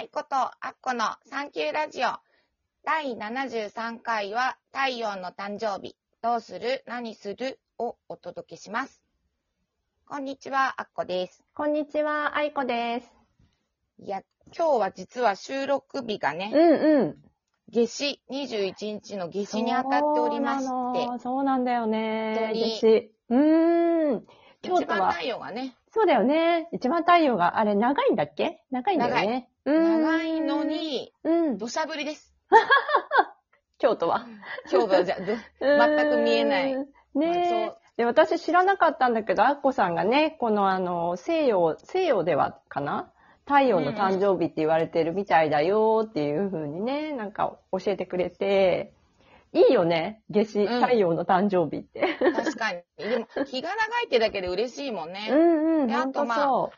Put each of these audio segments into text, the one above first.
愛子とアッコのサンキューラジオ。第73回は太陽の誕生日。どうする？何する？をお届けします。こんにちは、アッコです。こんにちは、あいこです。いや、今日は実は収録日がね、うんうん。夏至21日の夏至に当たっておりまして、そうそうなんだよね。夏至。うーん。京一番太、陽がね、そうだよね。一番太陽が、あれ長いんだっけ？長いんだよね。うん長いの、に、うん。土砂降りです。京都は。今日はじゃ、ど全く見えない。ねえ。で、私知らなかったんだけど、アッコさんがね、このあの、西洋、西洋ではかな？太陽の誕生日って言われてるみたいだよっていう風にね、なんか教えてくれて、いいよね、夏至、うん太陽の誕生日って。確かに。でも、日が長いってだけで嬉しいもんね。うんうん、であとほんとそ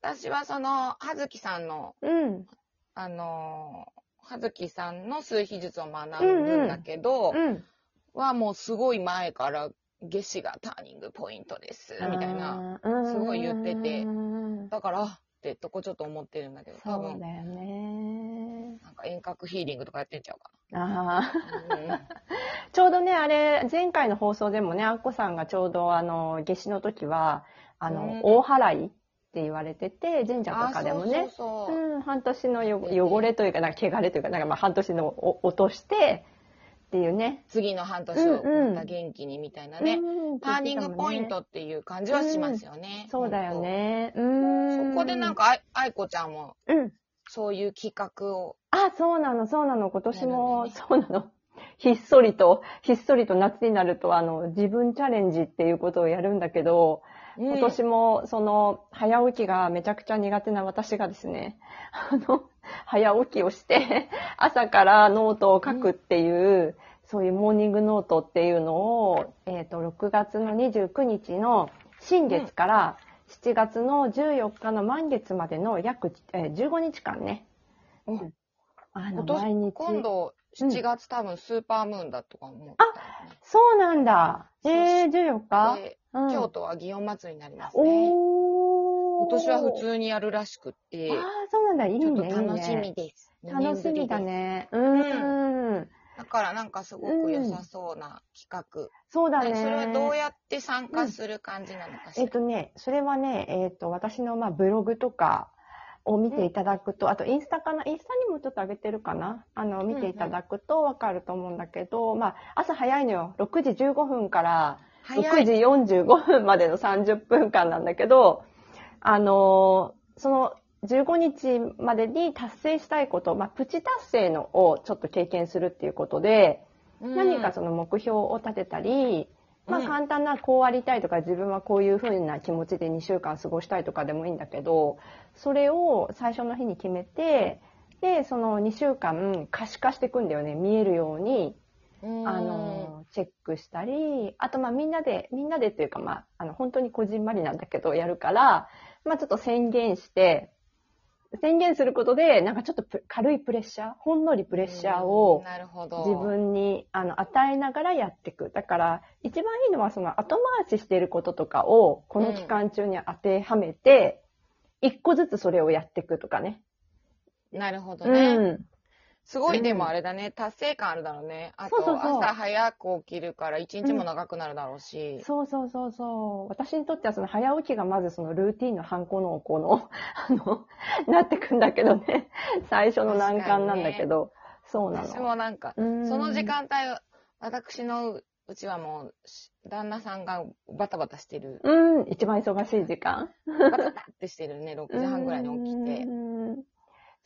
私はその、はずきさんの、う。うん。あのー、はずきさんの数秘術を学ぶんだけど、うん。はもうすごい前から、夏至がターニングポイントです、みたいな。なすごい言っててうんだから、あってとこちょっと思ってるんだけど、多分、そうだよね。か遠隔ヒーリングとかやってんちゃうかああ。な。うん ちょうどね、あれ、前回の放送でもね、あっこさんがちょうど、あの、夏至の時は、あの、うん大払いって言われてて、神社とかでもね、あそうそうそううん、半年のよ汚れというか、なんか汚れというか、なんかまあ半年のお落として、っていうね。次の半年をうんうんまた元気にみたいなね、うんターニングポイントっていう感じはしますよね。そうだよね。う。ん。そこでなんか、あい愛子ちゃんも、うん。そういう企画を、あ、そうなの、そうなの。今年も、そうなの。ひっそりと、ひっそりと夏になると、あの、自分チャレンジっていうことをやるんだけど、今今年も、その、早起きがめちゃくちゃ苦手な私がですね、あの、早起きをして、朝からノートを書くっていう、そういうモーニングノートっていうのを、えっ、と、6月の29日の新月から7月の14日の満月までの約、えー15日間ね、うんあの、今年毎日。今度、7月多分スーパームーンだとか思ってそうなんだ。えー、14日、で、うん、京都は祇園祭りになりますね。今年は普通にやるらしくって、ああ、そうなんだ。いいね。ちょっといいね楽しみです。楽しみだね。ね。うーん。だからなんかすごく良さそうな企画。そうだね。それはどうやって参加する感じなのかしら。えっとね、それはね、えっと、私のまあブログとかを見ていただくと、あとインスタかな？インスタにもちょっと上げてるかな？あの、見ていただくとわかると思うんだけど、まあ、朝早いのよ。6時15分から6早い。時45分までの30分間なんだけど、あのーその15日までに達成したいこと、まあ、プチ達成のをちょっと経験するっていうことで、うん。何かその目標を立てたり、まあうん簡単なこうありたいとか自分はこういう風な気持ちで2週間過ごしたいとかでもいいんだけど、それを最初の日に決めて、で、その2週間可視化していくんだよね。見えるように、うんあの、チェックしたり、あとまあみんなで、みんなでっていうかまあ、あの本当にこじんまりなんだけど、やるから、まあちょっと宣言して、宣言することで、なんかちょっとプ軽いプレッシャー、ほんのりプレッシャーうんを。自分にあの与えながらやっていく。だから、一番いいのはその後回ししていることとかを、この期間中に当てはめて、一個ずつそれをやっていくとかね。なるほどうね。ん。すごいでもあれだね、達成感あるだろうね。あとそうそうそう朝早く起きるから一日も長くなるだろうし。そうそうそうそう。私にとってはその早起きがまずそのルーティンのハンコのこの、あの、なってくんだけどね。最初の難関なんだけど。そうなの。私もなんか、うんその時間帯、私のうちはもう、し旦那さんがバタバタしてる。うん、一番忙しい時間。バタバタってしてるね、6時半ぐらいに起きてう。ん。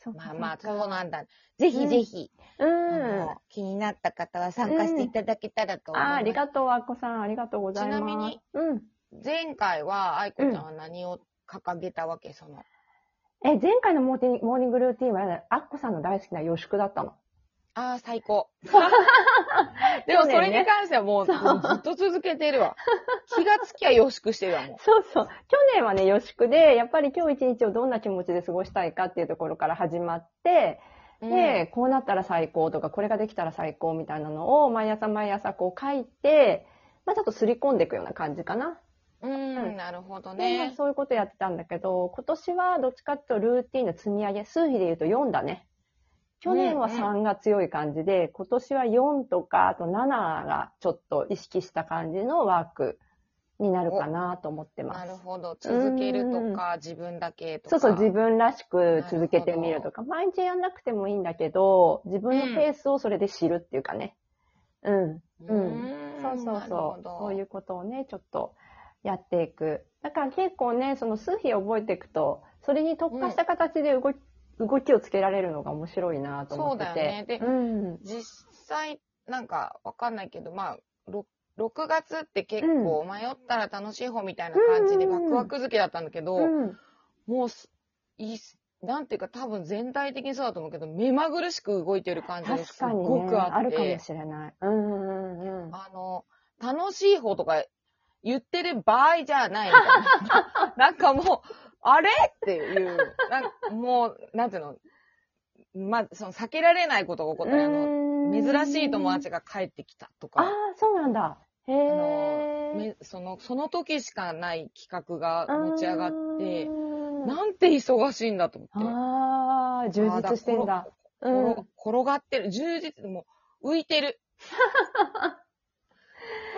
そうかまあまあ、そうなんだ。ぜひぜひ、うあん。の気になった方は参加していただけたらと思います。あありがとう、あっこさん。ありがとうございます。ちなみに、うん。前回は、愛子ちゃんは何を掲げたわけ、その？え、前回のモーティモーニングルーティンは、アッコさんの大好きな予宿だったの。ああ、最高。でもそれに関してはもううっと続けてるわ。気がつきゃ予宿してるわ、もう。そうそう。去年はね、予宿で、やっぱり今日一日をどんな気持ちで過ごしたいかっていうところから始まって、で、こうなったら最高とか、これができたら最高みたいなのを毎朝毎朝こう書いて、まあちょっとすり込んでいくような感じかな。うん、なるほどね。そういうことやってたんだけど、今年はどっちかっていうとルーティンの積み上げ、数比で言うと4だね。去年はうんうん3が強い感じで、今年は4とか、あと7がちょっと意識した感じのワークになるかなと思ってます。なるほど。続けるとか、自分だけとか。そうそう、自分らしく続けてみるとか、毎日やんなくてもいいんだけど、自分のペースをそれで知るっていうかね。うん。ううんん。そうそうそう。どそういうことをね、ちょっとやっていく。だから結構ね、その数比を覚えていくと、それに特化した形で動き、動きをつけられるのが面白いなと思ってて。そうだよねでうん。実際、なんかわかんないけど、まあ、ろ6月って結構迷ったら楽しい方みたいな感じでうんうんうんワクワク好きだったんだけど、うん。もうす、いいっすなんていうか多分全体的にそうだと思うけど、目まぐるしく動いてる感じがすごくあって、あるかもしれない。うんうんうん。あの、楽しい方とか言ってる場合じゃないみたいな。なんかもう、あれ？っていう、なんかもう、なんていうの、まあ、その避けられないことが起こったり、あの、珍しい友達が帰ってきたとああか、、そうなんだ。へあのえ。めその、その時しかない企画が持ち上がって、ななんて忙しいんだと思って。ああ、充実してんだ。転転がってる。充実、もう浮いてる。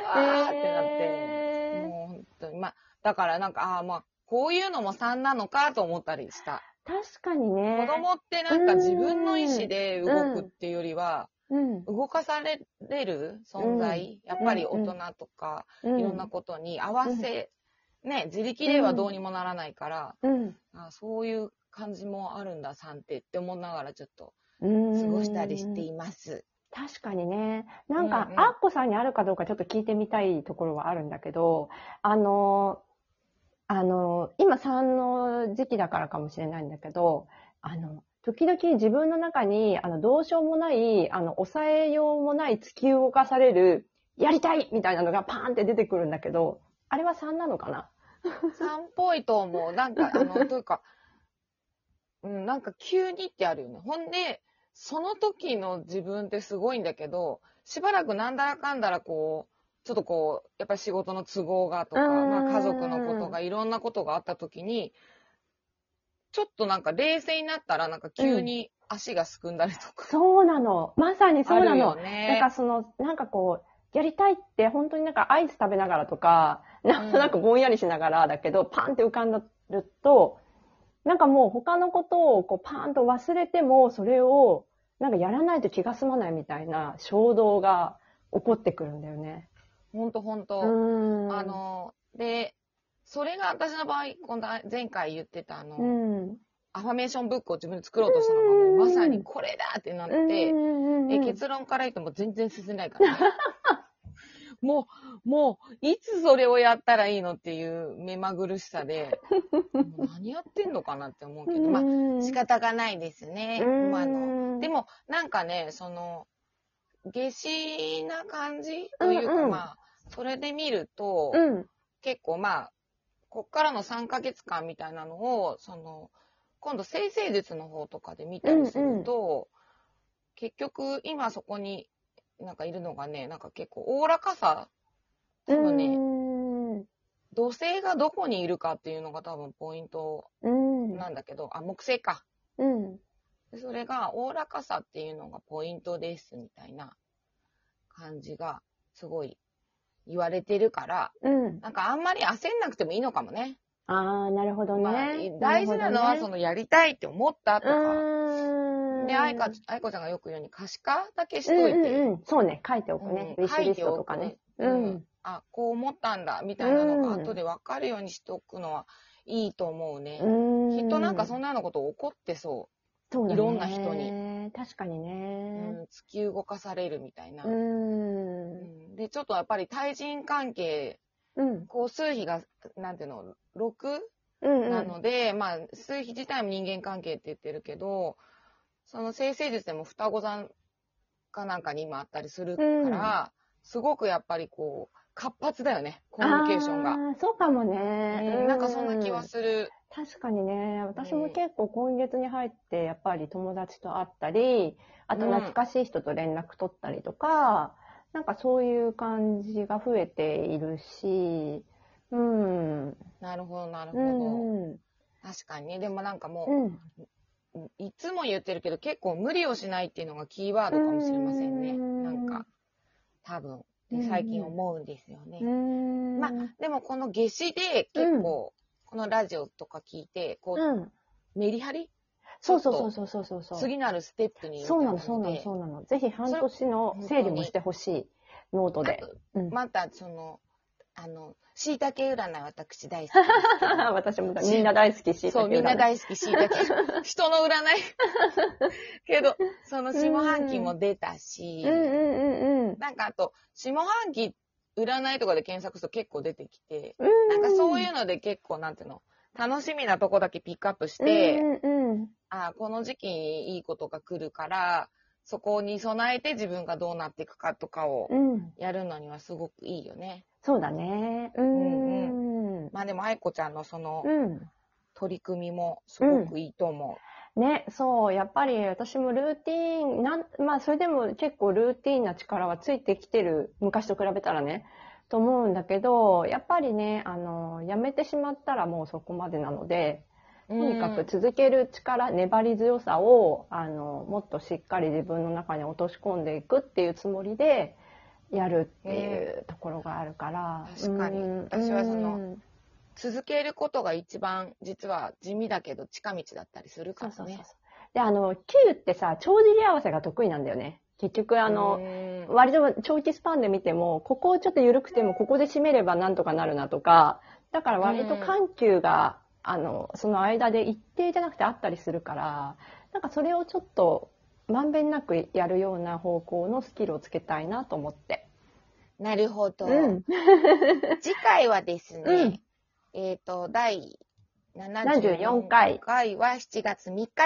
う わーってなって。もう本当に。まあ、だからなんか、ああ、まあ、こういうのも3なのかと思ったりした。確かにね。子供ってなんか自分の意思で動くっていうよりは、うん。動かされる存在、やっぱり大人とか、うんいろんなことに合わせ、ね、自力ではどうにもならないから、うん。あそういう感じもあるんだ、3ってって思いながらちょっとうん。過ごしたりしています。確かにね。なんかうん、うんアッコさんにあるかどうかちょっと聞いてみたいところはあるんだけど、あの、あの、今3の時期だからかもしれないんだけど、あの、時々自分の中に、あの、どうしようもない、あの、抑えようもない突き動かされる、やりたいみたいなのがパーンって出てくるんだけど、あれは3なのかな？3っぽいと思う。なんか、あの、というか、うん、なんか急にってあるよね。ほんで、その時の自分ってすごいんだけど、しばらくなんだらかんだらこう、ちょっとこう、やっぱり仕事の都合がとか、うんまあ家族のことがいろんなことがあった時に、ちょっとなんか冷静になったらなんか急に足がすくんだりとか。そうなの。まさにそうなの。ね。なんかその、なんかこう、やりたいって本当になんかアイス食べながらとか、なんとなくぼんやりしながらだけど、パンって浮かんだると、なんかもう他のことをこうパーンと忘れても、それをなんかやらないと気が済まないみたいな衝動が起こってくるんだよね。ほんとほんと。うん。あ、の、で、それが私の場合、今度前回言ってたあの、うん。アファメーションブックを自分で作ろうとしたのが、もうまさにこれだってなって、え結論から言っても全然進んでないから、ね。もう、もう、いつそれをやったらいいのっていう目まぐるしさで、何やってんのかなって思うけど、まあ、仕方がないですね。まああのでも、も、なんかね、その、下死な感じというか、うんうんまあ、それで見ると、うん。結構まあ、こっからの3ヶ月間みたいなのを、その、今度生成術の方とかで見たりすると、結局今そこになんかいるのがね、なんか結構おおらかさ、多分ね、ね、土星がどこにいるかっていうのが多分ポイントうん。なんだけど、あ、木星か。うん。でそれがおおらかさっていうのがポイントですみたいな感じがすごい言われてるから、うん。なんかあんまり焦んなくてもいいのかもね。ああ、なるほどね。まあ、大事なのはそのやりたいって思ったとか。ので、あいか、あいこちゃんがよく言うように可視化だけしといて。うんうんうん、そうね、書いておくね。うんウィッシュリストとかね。う書いておくん。あ、こう思ったんだ、みたいなのがうん後で分かるようにしておくのはいいと思うね。うんきっとなんかそんなようなこと起こってそそういろんな人に。確かにう。うね。ん、突き動かされるみたいな。う。うんんで、ちょっとやっぱり対人関係、うん。こう数比が、なんていうの、6うん。なので、まあ、数比自体も人間関係って言ってるけど、その生成術でも双子座かなんかに今あったりするから、すごくやっぱりこう、活発だよね、コミュニケーションが。そうかもね。うんなんかそんな気はする。確かにね、私も結構今月に入って、やっぱり友達と会ったり、あと懐かしい人と連絡取ったりとか、なんかそういう感じが増えているし、ううん。なるほど、なるほうど。ん。うん。確かにね。でもなんかもうん。う、いつも言ってるけど、結構無理をしないっていうのがキーワードかもしれませんね。うんなんか、多分。最近思うんですよね。うん。まあ、でもこの夏至で結構、このラジオとか聞いて、こう、うん。メリハリ？そうそうそうそうそうそう。次なるステップにそうなの、そうなの、そうなの。ぜひ半年の整理もしてほしい。ノートで。うん。また、その、あの、椎茸占い私大好き。私もだみんな大好きし、そう、みんな大好き、椎茸。人の占い。けど、その下半期も出たし、うんうんうんうん。なんかあと、下半期占いとかで検索すると結構出てきて、うんなんかそういうので結構、なんていうの、楽しみなとこだけピックアップして、うんうんうん。あこの時期にいいことが来るから、そこに備えて自分がどうなっていくかとかをうん。やるのにはすごくいいよね。そうだね。うんうん。まあでも、愛子ちゃんのそのうん。取り組みもすごくいいと思ね、そう、やっぱり私もルーティーン、なん、まあそれでも結構ルーティーンな力はついてきてる、昔と比べたらね、と思うんだけど、やっぱりね、あの、やめてしまったらもうそこまでなので、う。とにかく続ける力、粘り強さを、あの、もっとしっかり自分の中に落とし込んでいくっていうつもりで、やるっていうところがあるから。確かにうん私はそのうん続けることが一番実は地味だけど近道だったりするからそうそうそうね。で、あの、Q ってさ、帳尻合わせが得意なんだよね。結局、あの、うん割と長期スパンで見ても、ここをちょっと緩くても、ここで締めればなんとかなるなとか、だから割と緩急が、あの、その間で一定じゃなくてあったりするから、なんかそれをちょっと、まんべんなくやるような方向のスキルをつけたいなと思って。なるほど。うん。次回はですね、うんえっ、と、第74回。回。は7月3日